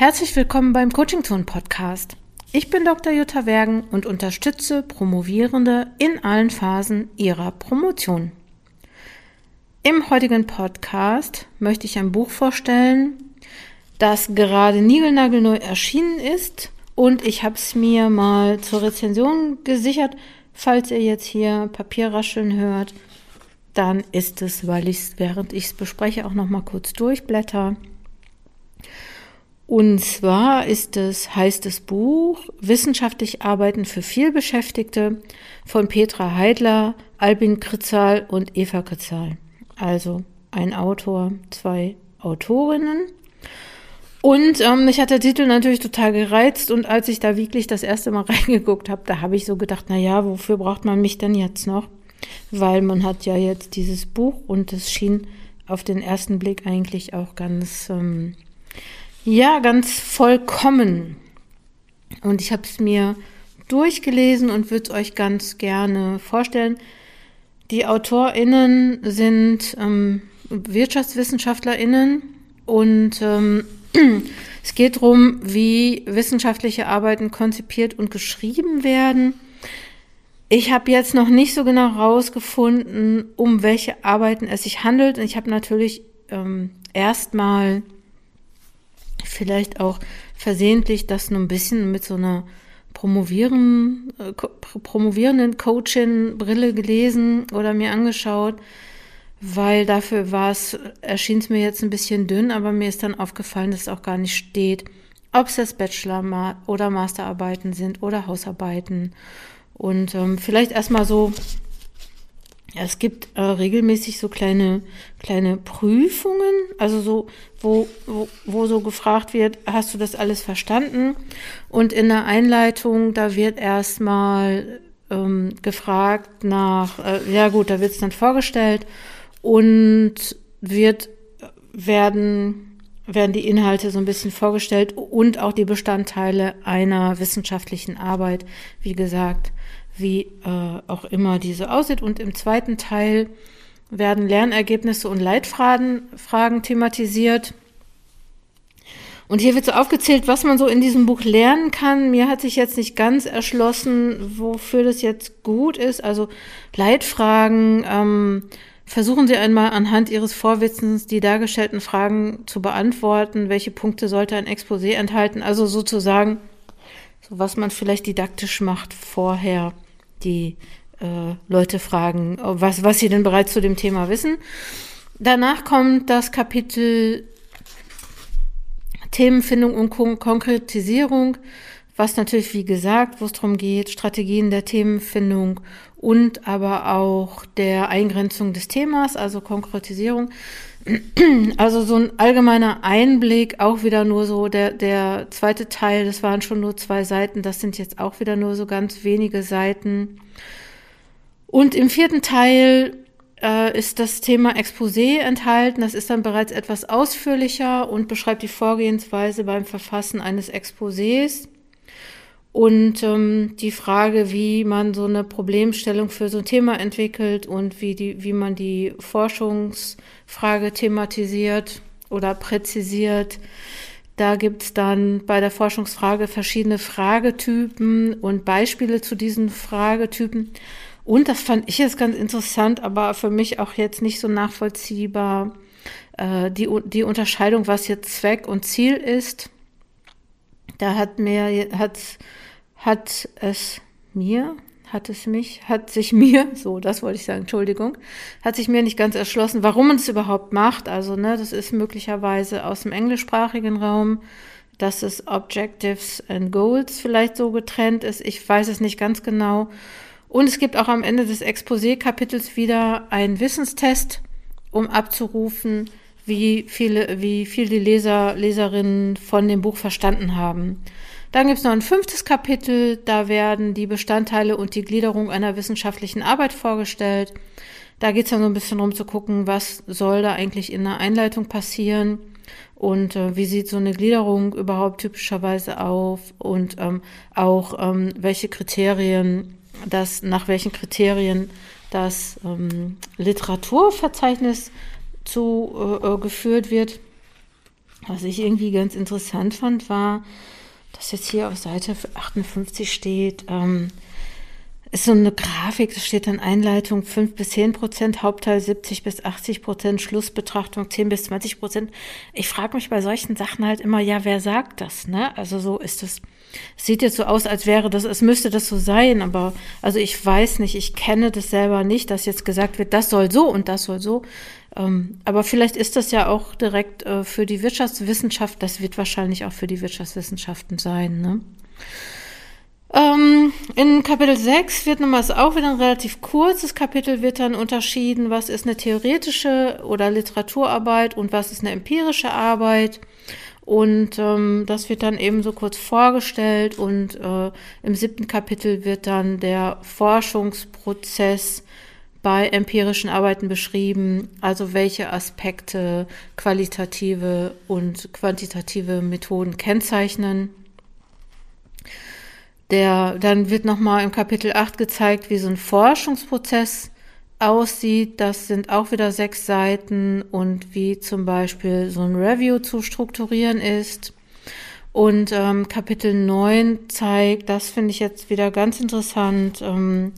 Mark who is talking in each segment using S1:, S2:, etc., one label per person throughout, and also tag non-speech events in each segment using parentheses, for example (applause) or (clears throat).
S1: Herzlich willkommen beim Coaching Zone Podcast. Ich bin Dr. Jutta Wergen und unterstütze Promovierende in allen Phasen ihrer Promotion. Im heutigen Podcast möchte ich ein Buch vorstellen, das gerade niegelnagelneu erschienen ist und ich habe es mir mal zur Rezension gesichert. Falls ihr jetzt hier Papierrascheln hört, dann ist es, weil ich es, während ich es bespreche, auch noch mal kurz durchblätter. Und zwar ist es, heißt das Buch Wissenschaftlich Arbeiten für Vielbeschäftigte von Petra Heidler, Albin Kritzal und Eva Kritzal. Also ein Autor, zwei Autorinnen. Und ähm, mich hat der Titel natürlich total gereizt und als ich da wirklich das erste Mal (laughs) reingeguckt habe, da habe ich so gedacht, na ja, wofür braucht man mich denn jetzt noch? Weil man hat ja jetzt dieses Buch und es schien auf den ersten Blick eigentlich auch ganz ähm, ja, ganz vollkommen. Und ich habe es mir durchgelesen und würde es euch ganz gerne vorstellen. Die AutorInnen sind ähm, WirtschaftswissenschaftlerInnen und ähm, (clears throat) es geht darum, wie wissenschaftliche Arbeiten konzipiert und geschrieben werden. Ich habe jetzt noch nicht so genau herausgefunden, um welche Arbeiten es sich handelt. Und ich habe natürlich ähm, erstmal vielleicht auch versehentlich das nur ein bisschen mit so einer promovieren, äh, promovierenden Coachin-Brille gelesen oder mir angeschaut, weil dafür war es, erschien es mir jetzt ein bisschen dünn, aber mir ist dann aufgefallen, dass es auch gar nicht steht, ob es jetzt Bachelor- oder Masterarbeiten sind oder Hausarbeiten. Und ähm, vielleicht erstmal so es gibt äh, regelmäßig so kleine, kleine Prüfungen, also so, wo, wo, wo so gefragt wird, hast du das alles verstanden? Und in der Einleitung, da wird erstmal ähm, gefragt nach, äh, ja gut, da wird es dann vorgestellt und wird, werden, werden die Inhalte so ein bisschen vorgestellt und auch die Bestandteile einer wissenschaftlichen Arbeit, wie gesagt wie äh, auch immer diese aussieht. Und im zweiten Teil werden Lernergebnisse und Leitfragen Fragen thematisiert. Und hier wird so aufgezählt, was man so in diesem Buch lernen kann. Mir hat sich jetzt nicht ganz erschlossen, wofür das jetzt gut ist. Also Leitfragen. Ähm, versuchen Sie einmal anhand Ihres Vorwissens die dargestellten Fragen zu beantworten. Welche Punkte sollte ein Exposé enthalten? Also sozusagen, so was man vielleicht didaktisch macht vorher die äh, Leute fragen, was, was sie denn bereits zu dem Thema wissen. Danach kommt das Kapitel Themenfindung und Kon Konkretisierung, was natürlich, wie gesagt, wo es darum geht, Strategien der Themenfindung und aber auch der Eingrenzung des Themas, also Konkretisierung. (clears throat) Also so ein allgemeiner Einblick, auch wieder nur so der, der zweite Teil, das waren schon nur zwei Seiten, das sind jetzt auch wieder nur so ganz wenige Seiten. Und im vierten Teil äh, ist das Thema Exposé enthalten. Das ist dann bereits etwas ausführlicher und beschreibt die Vorgehensweise beim Verfassen eines Exposés. Und ähm, die Frage, wie man so eine Problemstellung für so ein Thema entwickelt und wie, die, wie man die Forschungsfrage thematisiert oder präzisiert. Da gibt's dann bei der Forschungsfrage verschiedene Fragetypen und Beispiele zu diesen Fragetypen. Und das fand ich jetzt ganz interessant, aber für mich auch jetzt nicht so nachvollziehbar, äh, die, die Unterscheidung, was jetzt Zweck und Ziel ist. Da hat mir, hat, hat es mir, hat es mich, hat sich (laughs) mir, so, das wollte ich sagen, Entschuldigung, hat sich mir nicht ganz erschlossen, warum man es überhaupt macht. Also, ne, das ist möglicherweise aus dem englischsprachigen Raum, dass es Objectives and Goals vielleicht so getrennt ist. Ich weiß es nicht ganz genau. Und es gibt auch am Ende des Exposé-Kapitels wieder einen Wissenstest, um abzurufen, wie viele, wie viel die Leser, Leserinnen von dem Buch verstanden haben. Dann gibt es noch ein fünftes Kapitel, da werden die Bestandteile und die Gliederung einer wissenschaftlichen Arbeit vorgestellt. Da geht es dann so ein bisschen darum zu gucken, was soll da eigentlich in der Einleitung passieren und äh, wie sieht so eine Gliederung überhaupt typischerweise auf und ähm, auch ähm, welche Kriterien das, nach welchen Kriterien das ähm, Literaturverzeichnis zu äh, äh, geführt wird. Was ich irgendwie ganz interessant fand, war, dass jetzt hier auf Seite 58 steht, ähm, ist so eine Grafik, da steht dann Einleitung 5 bis 10 Prozent, Hauptteil 70 bis 80 Prozent, Schlussbetrachtung 10 bis 20 Prozent. Ich frage mich bei solchen Sachen halt immer, ja, wer sagt das, ne? Also so ist. Es sieht jetzt so aus, als wäre das, es müsste das so sein, aber also ich weiß nicht, ich kenne das selber nicht, dass jetzt gesagt wird, das soll so und das soll so. Ähm, aber vielleicht ist das ja auch direkt äh, für die Wirtschaftswissenschaft, das wird wahrscheinlich auch für die Wirtschaftswissenschaften sein, ne? Ähm, in Kapitel 6 wird nochmal auch wieder ein relativ kurzes Kapitel, wird dann unterschieden, was ist eine theoretische oder Literaturarbeit und was ist eine empirische Arbeit. Und ähm, das wird dann eben so kurz vorgestellt und äh, im siebten Kapitel wird dann der Forschungsprozess bei empirischen Arbeiten beschrieben, also welche Aspekte qualitative und quantitative Methoden kennzeichnen. Der, dann wird nochmal im Kapitel 8 gezeigt, wie so ein Forschungsprozess aussieht. Das sind auch wieder sechs Seiten und wie zum Beispiel so ein Review zu strukturieren ist. Und ähm, Kapitel 9 zeigt, das finde ich jetzt wieder ganz interessant, ähm,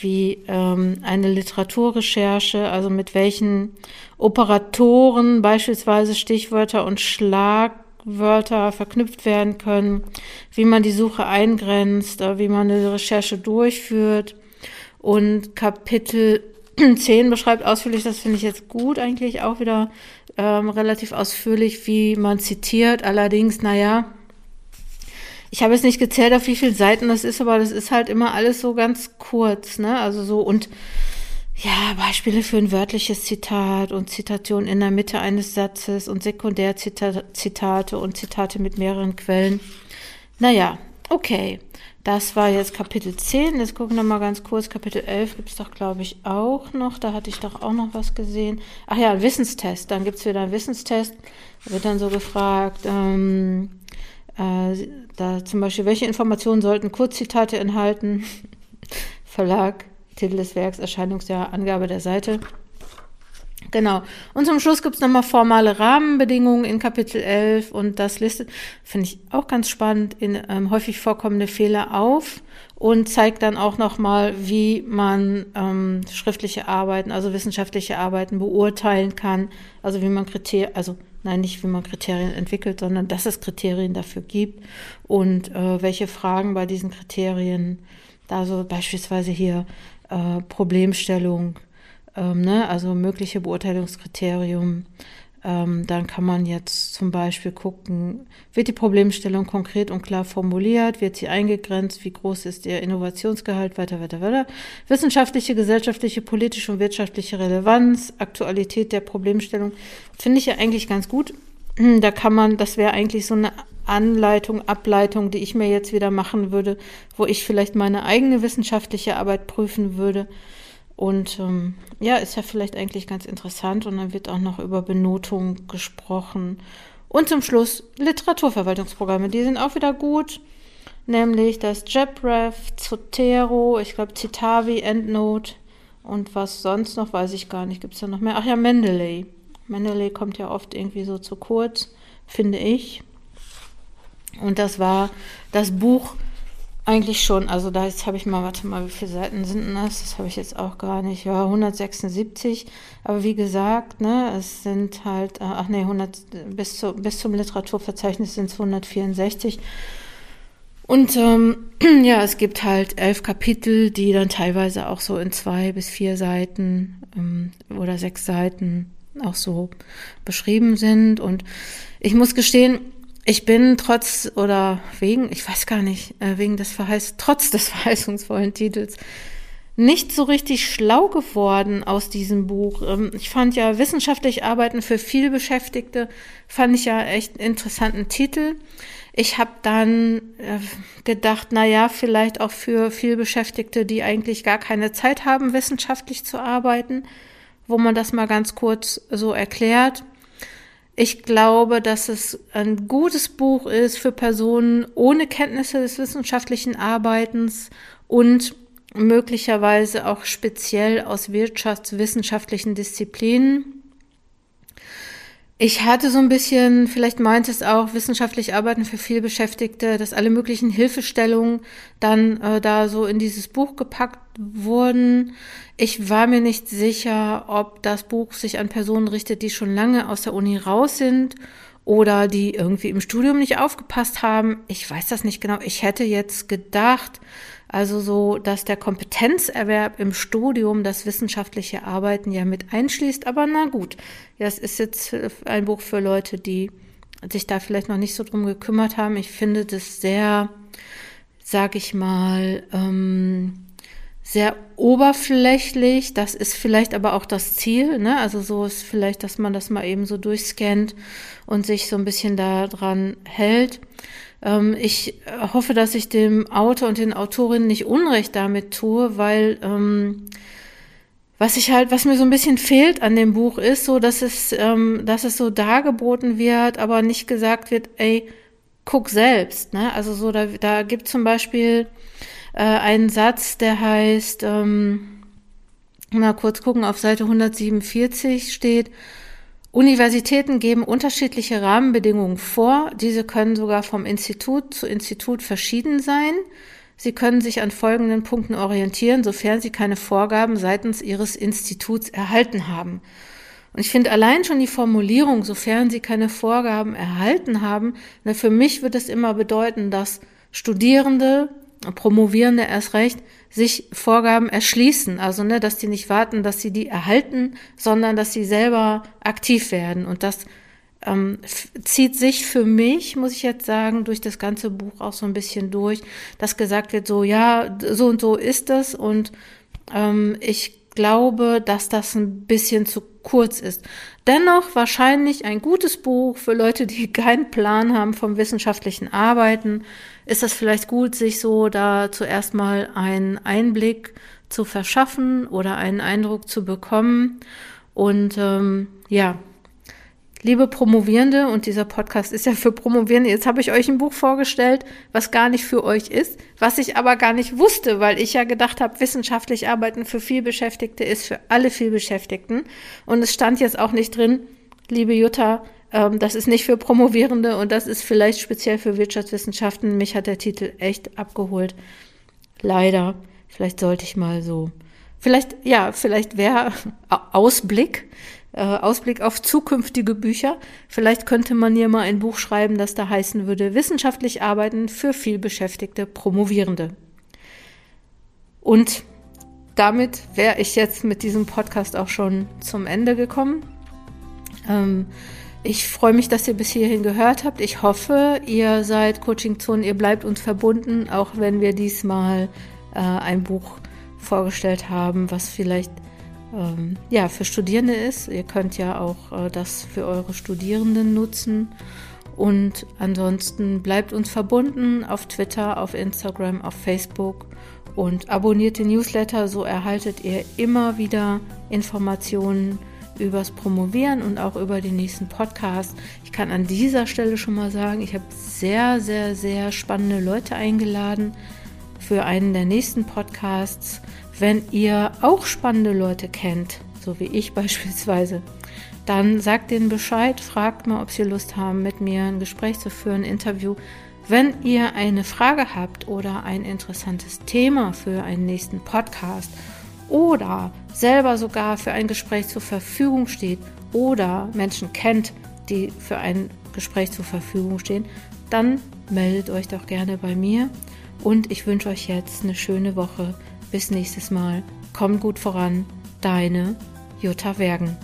S1: wie ähm, eine Literaturrecherche, also mit welchen Operatoren beispielsweise Stichwörter und Schlag Wörter verknüpft werden können, wie man die Suche eingrenzt, äh, wie man eine Recherche durchführt. Und Kapitel (clears throat) 10 beschreibt ausführlich, das finde ich jetzt gut eigentlich auch wieder ähm, relativ ausführlich, wie man zitiert. Allerdings, naja, ich habe jetzt nicht gezählt, auf wie viele Seiten das ist, aber das ist halt immer alles so ganz kurz, ne? Also so und ja, Beispiele für ein wörtliches Zitat und Zitation in der Mitte eines Satzes und Sekundärzitate und Zitate mit mehreren Quellen. Naja, okay. Das war jetzt Kapitel 10. Jetzt gucken wir mal ganz kurz. Kapitel 11 gibt es doch, glaube ich, auch noch. Da hatte ich doch auch noch was gesehen. Ach ja, Wissenstest. Dann gibt es wieder einen Wissenstest. Da wird dann so gefragt, ähm, äh, da zum Beispiel, welche Informationen sollten Kurzzitate enthalten? (laughs) Verlag Titel des Werks, Erscheinungsjahr, Angabe der Seite. Genau. Und zum Schluss gibt es nochmal formale Rahmenbedingungen in Kapitel 11 und das listet, finde ich auch ganz spannend, in ähm, häufig vorkommende Fehler auf und zeigt dann auch nochmal, wie man ähm, schriftliche Arbeiten, also wissenschaftliche Arbeiten beurteilen kann, also wie man Kriterien, also nein, nicht wie man Kriterien entwickelt, sondern dass es Kriterien dafür gibt und äh, welche Fragen bei diesen Kriterien, da so beispielsweise hier äh, Problemstellung, ähm, ne? also mögliche Beurteilungskriterium. Ähm, dann kann man jetzt zum Beispiel gucken, wird die Problemstellung konkret und klar formuliert, wird sie eingegrenzt, wie groß ist ihr Innovationsgehalt, weiter, weiter, weiter. Wissenschaftliche, gesellschaftliche, politische und wirtschaftliche Relevanz, Aktualität der Problemstellung, finde ich ja eigentlich ganz gut. (clears throat) Da kann man, das wäre eigentlich so eine Anleitung, Ableitung, die ich mir jetzt wieder machen würde, wo ich vielleicht meine eigene wissenschaftliche Arbeit prüfen würde. Und ähm, ja, ist ja vielleicht eigentlich ganz interessant. Und dann wird auch noch über Benotung gesprochen. Und zum Schluss Literaturverwaltungsprogramme. Die sind auch wieder gut. Nämlich das JabRef, Zotero, ich glaube Citavi, EndNote und was sonst noch, weiß ich gar nicht. Gibt es da noch mehr? Ach ja, Mendeley. Mendeley kommt ja oft irgendwie so zu kurz, finde ich. Und das war das Buch eigentlich schon, also da jetzt habe ich mal, warte mal, wie viele Seiten sind das? Das habe ich jetzt auch gar nicht. Ja, 176. Aber wie gesagt, ne, es sind halt, äh, ach nee, 100, bis, zu, bis zum Literaturverzeichnis sind es 164. Und ähm, (clears throat) ja, es gibt halt elf Kapitel, die dann teilweise auch so in zwei bis vier Seiten ähm, oder sechs Seiten auch so beschrieben sind. Und ich muss gestehen, ich bin trotz oder wegen, ich weiß gar nicht, äh, wegen des Verheiß, trotz des (laughs) verheißungsvollen Titels nicht so richtig schlau geworden aus diesem Buch. Ähm, ich fand ja wissenschaftlich Arbeiten für vielbeschäftigte, fand ich ja echt einen interessanten Titel. Ich habe dann äh, gedacht, na ja, vielleicht auch für vielbeschäftigte, die eigentlich gar keine Zeit haben, wissenschaftlich zu arbeiten, wo man das mal ganz kurz so erklärt. Ich glaube, dass es ein gutes Buch ist für Personen ohne Kenntnisse des wissenschaftlichen Arbeitens und möglicherweise auch speziell aus wirtschaftswissenschaftlichen Disziplinen. Ich hatte so ein bisschen, vielleicht meint es auch, wissenschaftlich arbeiten für vielbeschäftigte, dass alle möglichen Hilfestellungen dann äh, da so in dieses Buch gepackt wurden. Ich war mir nicht sicher, ob das Buch sich an Personen richtet, die schon lange aus der Uni raus sind oder die irgendwie im Studium nicht aufgepasst haben. Ich weiß das nicht genau. Ich hätte jetzt gedacht, also so, dass der Kompetenzerwerb im Studium das wissenschaftliche Arbeiten ja mit einschließt. Aber na gut, ja, es ist jetzt ein Buch für Leute, die sich da vielleicht noch nicht so drum gekümmert haben. Ich finde das sehr, sag ich mal, ähm, sehr oberflächlich. Das ist vielleicht aber auch das Ziel. Ne? Also so ist vielleicht, dass man das mal eben so durchscannt und sich so ein bisschen daran hält. Ähm, ich hoffe, dass ich dem Autor und den Autorinnen nicht Unrecht damit tue, weil ähm, was ich halt, was mir so ein bisschen fehlt an dem Buch ist, so dass es, ähm, dass es so dargeboten wird, aber nicht gesagt wird, ey, guck selbst. Ne? Also so, da, da gibt zum Beispiel äh, einen Satz, der heißt, ähm, mal kurz gucken, auf Seite 147 steht, Universitäten geben unterschiedliche Rahmenbedingungen vor. Diese können sogar vom Institut zu Institut verschieden sein. Sie können sich an folgenden Punkten orientieren, sofern Sie keine Vorgaben seitens Ihres Instituts erhalten haben. Und ich finde allein schon die Formulierung, sofern Sie keine Vorgaben erhalten haben, ne, für mich wird es immer bedeuten, dass Studierende Promovierende erst recht sich Vorgaben erschließen. Also, ne, dass die nicht warten, dass sie die erhalten, sondern dass sie selber aktiv werden. Und das ähm, zieht sich für mich, muss ich jetzt sagen, durch das ganze Buch auch so ein bisschen durch, dass gesagt wird, so, ja, so und so ist es. Und ähm, ich glaube, dass das ein bisschen zu kurz ist. Dennoch wahrscheinlich ein gutes Buch für Leute, die (laughs) keinen Plan haben vom wissenschaftlichen Arbeiten. Ist das vielleicht gut, sich so da zuerst mal einen Einblick zu verschaffen oder einen Eindruck zu bekommen. Und ähm, ja, Liebe Promovierende, und dieser Podcast ist ja für Promovierende, jetzt habe ich euch ein Buch vorgestellt, was gar nicht für euch ist, was ich aber gar nicht wusste, weil ich ja gedacht habe, wissenschaftlich arbeiten für vielbeschäftigte ist für alle vielbeschäftigten. Und es stand jetzt auch nicht drin, liebe Jutta, ähm, das ist nicht für Promovierende und das ist vielleicht speziell für Wirtschaftswissenschaften. Mich hat der Titel echt abgeholt. Leider. Vielleicht sollte ich mal so. Vielleicht, ja, vielleicht wäre Ausblick äh, Ausblick auf zukünftige Bücher. Vielleicht könnte man hier mal ein Buch schreiben, das da heißen würde Wissenschaftlich arbeiten für vielbeschäftigte Promovierende. Und damit wäre ich jetzt mit diesem Podcast auch schon zum Ende gekommen. Ähm, ich freue mich, dass ihr bis hierhin gehört habt. Ich hoffe, ihr seid Coaching Zone, ihr bleibt uns verbunden, auch wenn wir diesmal äh, ein Buch vorgestellt haben, was vielleicht ähm, ja, für Studierende ist. Ihr könnt ja auch äh, das für eure Studierenden nutzen. Und ansonsten bleibt uns verbunden auf Twitter, auf Instagram, auf Facebook und abonniert den Newsletter, so erhaltet ihr immer wieder Informationen übers Promovieren und auch über den nächsten Podcast. Ich kann an dieser Stelle schon mal sagen, ich habe sehr, sehr, sehr spannende Leute eingeladen für einen der nächsten Podcasts. Wenn ihr auch spannende Leute kennt, so wie ich (laughs) beispielsweise, dann sagt denen Bescheid, fragt mal, ob sie Lust haben, mit mir ein Gespräch zu führen, ein Interview. Wenn ihr eine Frage habt oder ein interessantes Thema für einen nächsten Podcast oder selber sogar für ein Gespräch zur Verfügung steht oder Menschen kennt, die für ein Gespräch zur Verfügung stehen, dann meldet euch doch gerne bei mir und ich wünsche euch jetzt eine schöne Woche. Bis nächstes Mal. Kommt gut voran. Deine Jutta Wergen.